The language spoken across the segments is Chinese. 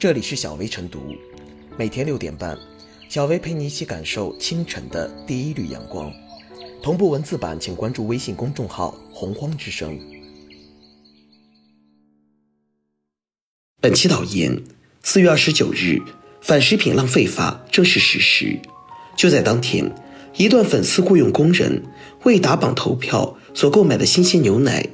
这里是小薇晨读，每天六点半，小薇陪你一起感受清晨的第一缕阳光。同步文字版，请关注微信公众号“洪荒之声”。本期导言：四月二十九日，反食品浪费法正式实施。就在当天，一段粉丝雇佣工人为打榜投票所购买的新鲜牛奶，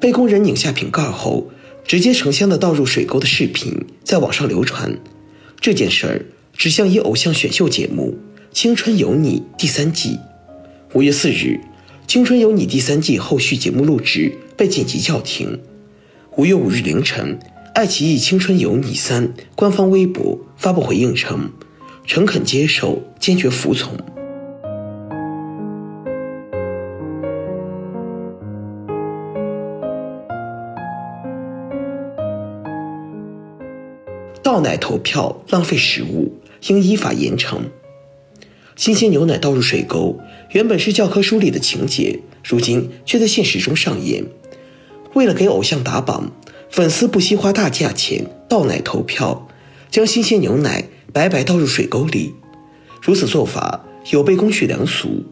被工人拧下瓶盖后。直接成箱的倒入水沟的视频在网上流传，这件事儿指向一偶像选秀节目《青春有你》第三季。五月四日，《青春有你》第三季后续节目录制被紧急叫停。五月五日凌晨，爱奇艺《青春有你三》官方微博发布回应称：“诚恳接受，坚决服从。”倒奶投票浪费食物，应依法严惩。新鲜牛奶倒入水沟，原本是教科书里的情节，如今却在现实中上演。为了给偶像打榜，粉丝不惜花大价钱倒奶投票，将新鲜牛奶白白倒入水沟里。如此做法有悖公序良俗，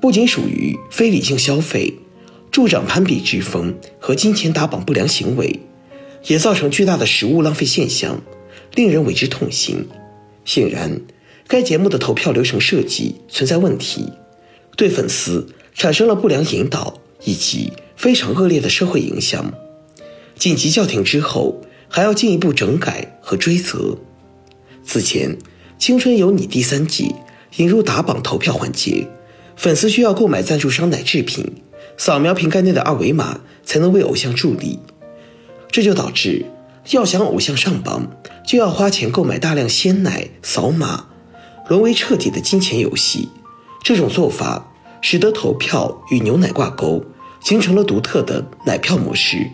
不仅属于非理性消费，助长攀比之风和金钱打榜不良行为，也造成巨大的食物浪费现象。令人为之痛心。显然，该节目的投票流程设计存在问题，对粉丝产生了不良引导以及非常恶劣的社会影响。紧急叫停之后，还要进一步整改和追责。此前，《青春有你》第三季引入打榜投票环节，粉丝需要购买赞助商奶制品，扫描瓶盖内的二维码才能为偶像助力，这就导致。要想偶像上榜，就要花钱购买大量鲜奶，扫码，沦为彻底的金钱游戏。这种做法使得投票与牛奶挂钩，形成了独特的奶票模式。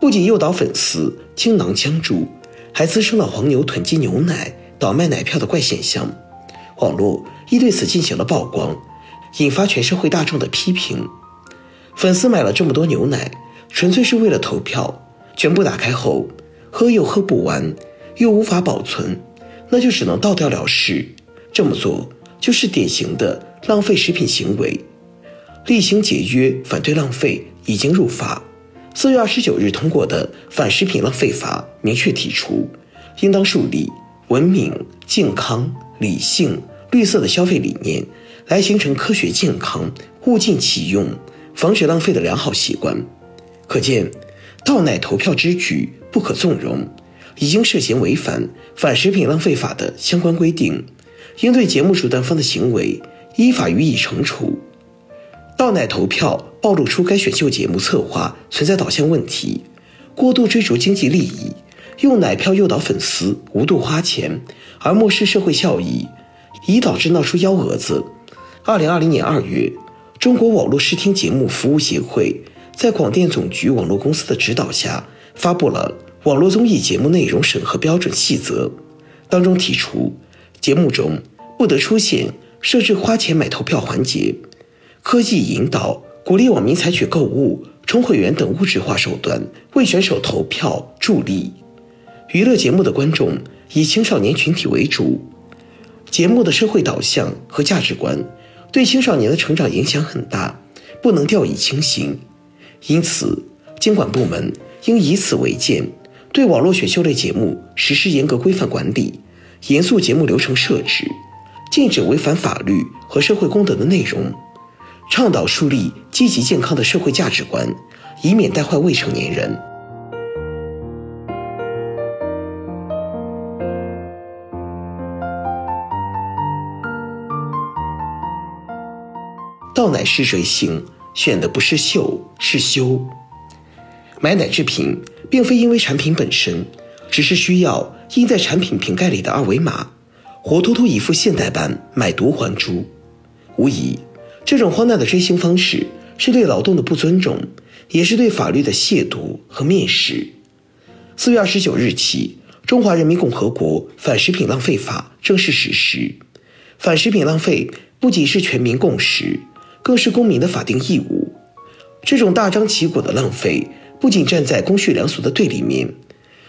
不仅诱导粉丝倾囊相助，还滋生了黄牛囤积牛奶、倒卖奶票的怪现象。网络亦对此进行了曝光，引发全社会大众的批评。粉丝买了这么多牛奶，纯粹是为了投票，全部打开后。喝又喝不完，又无法保存，那就只能倒掉了事。这么做就是典型的浪费食品行为。厉行节约，反对浪费已经入法。四月二十九日通过的反食品浪费法明确提出，应当树立文明、健康、理性、绿色的消费理念，来形成科学、健康、物尽其用、防止浪费的良好习惯。可见，倒奶投票之举。不可纵容，已经涉嫌违反反食品浪费法的相关规定，应对节目主办方的行为依法予以惩处。倒奶投票暴露出该选秀节目策划存在导向问题，过度追逐经济利益，用奶票诱导粉丝无度花钱，而漠视社会效益，已导致闹出幺蛾子。二零二零年二月，中国网络视听节目服务协会在广电总局网络公司的指导下。发布了网络综艺节目内容审核标准细则，当中提出，节目中不得出现设置花钱买投票环节，科技引导鼓励网民采取购物、充会员等物质化手段为选手投票助力。娱乐节目的观众以青少年群体为主，节目的社会导向和价值观对青少年的成长影响很大，不能掉以轻心。因此，监管部门。应以此为鉴，对网络选秀类节目实施严格规范管理，严肃节目流程设置，禁止违反法律和社会公德的内容，倡导树立积极健康的社会价值观，以免带坏未成年人。倒奶是谁行？选的不是秀，是修。买奶制品并非因为产品本身，只是需要印在产品瓶盖里的二维码，活脱脱一副现代版买椟还珠。无疑，这种荒诞的追星方式是对劳动的不尊重，也是对法律的亵渎和蔑视。四月二十九日起，《中华人民共和国反食品浪费法》正式实施。反食品浪费不仅是全民共识，更是公民的法定义务。这种大张旗鼓的浪费。不仅站在公序良俗的对立面，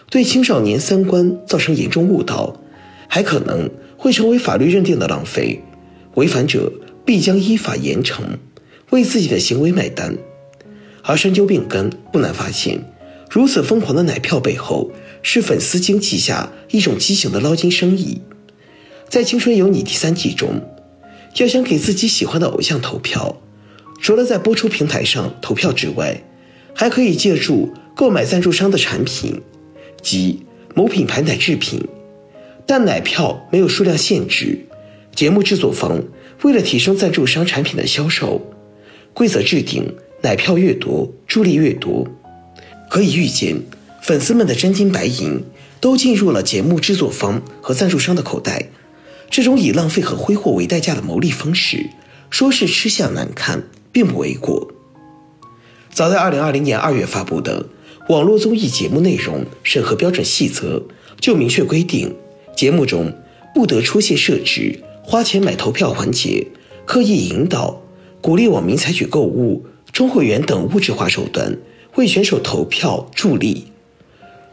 对青少年三观造成严重误导，还可能会成为法律认定的浪费。违反者必将依法严惩，为自己的行为买单。而深究病根，不难发现，如此疯狂的奶票背后，是粉丝经济下一种畸形的捞金生意。在《青春有你》第三季中，要想给自己喜欢的偶像投票，除了在播出平台上投票之外，还可以借助购买赞助商的产品，即某品牌奶制品。但奶票没有数量限制，节目制作方为了提升赞助商产品的销售，规则制定。奶票越多，助力越多。可以预见，粉丝们的真金白银都进入了节目制作方和赞助商的口袋。这种以浪费和挥霍为代价的牟利方式，说是吃相难看，并不为过。早在2020年2月发布的《网络综艺节目内容审核标准细则》就明确规定，节目中不得出现设置花钱买投票环节，刻意引导、鼓励网民采取购物。充会员等物质化手段为选手投票助力。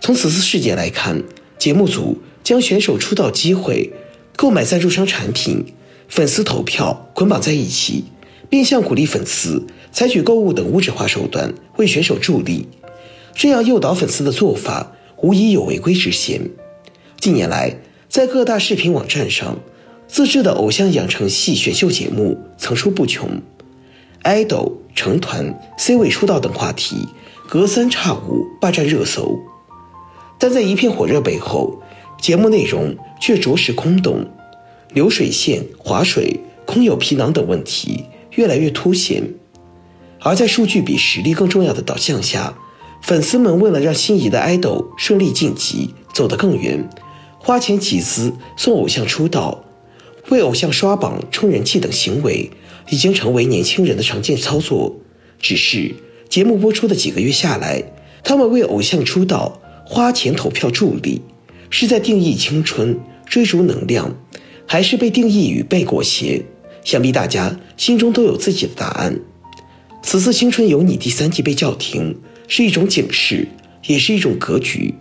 从此次事件来看，节目组将选手出道机会、购买赞助商产品、粉丝投票捆绑在一起，变相鼓励粉丝采取购物等物质化手段为选手助力。这样诱导粉丝的做法，无疑有违规之嫌。近年来，在各大视频网站上，自制的偶像养成系选秀节目层出不穷。idol 成团、C 位出道等话题，隔三差五霸占热搜。但在一片火热背后，节目内容却着实空洞，流水线、划水、空有皮囊等问题越来越凸显。而在数据比实力更重要的导向下，粉丝们为了让心仪的 idol 顺利晋级、走得更远，花钱集资送偶像出道，为偶像刷榜、冲人气等行为。已经成为年轻人的常见操作。只是节目播出的几个月下来，他们为偶像出道花钱投票助力，是在定义青春、追逐能量，还是被定义与被裹挟？想必大家心中都有自己的答案。此次《青春有你》第三季被叫停，是一种警示，也是一种格局。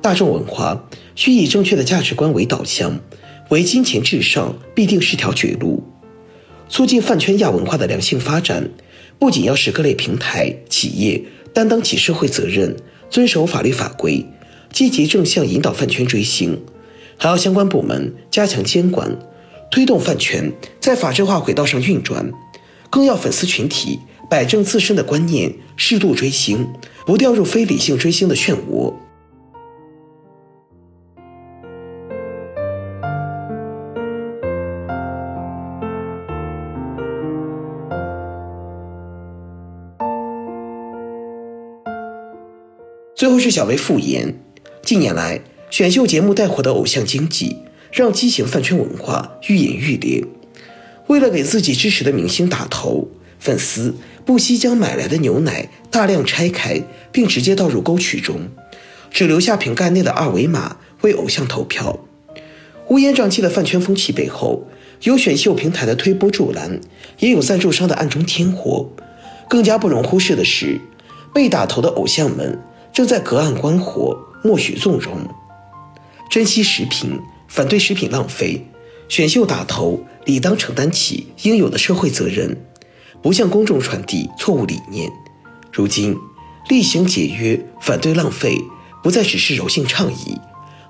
大众文化需以正确的价值观为导向，唯金钱至上必定是条绝路。促进饭圈亚文化的良性发展，不仅要使各类平台企业担当起社会责任，遵守法律法规，积极正向引导饭圈追星，还要相关部门加强监管，推动饭圈在法治化轨道上运转，更要粉丝群体摆正自身的观念，适度追星，不掉入非理性追星的漩涡。最后是小薇复言，近年来选秀节目带火的偶像经济，让畸形饭圈文化愈演愈烈。为了给自己支持的明星打头，粉丝不惜将买来的牛奶大量拆开，并直接倒入沟渠中，只留下瓶盖内的二维码为偶像投票。乌烟瘴气的饭圈风气背后，有选秀平台的推波助澜，也有赞助商的暗中添火。更加不容忽视的是，被打头的偶像们。正在隔岸观火，默许纵容，珍惜食品，反对食品浪费，选秀打头，理当承担起应有的社会责任，不向公众传递错误理念。如今，厉行节约，反对浪费，不再只是柔性倡议，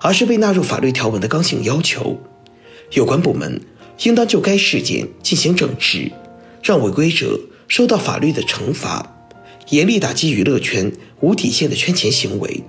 而是被纳入法律条文的刚性要求。有关部门应当就该事件进行整治，让违规者受到法律的惩罚。严厉打击娱乐圈无底线的圈钱行为。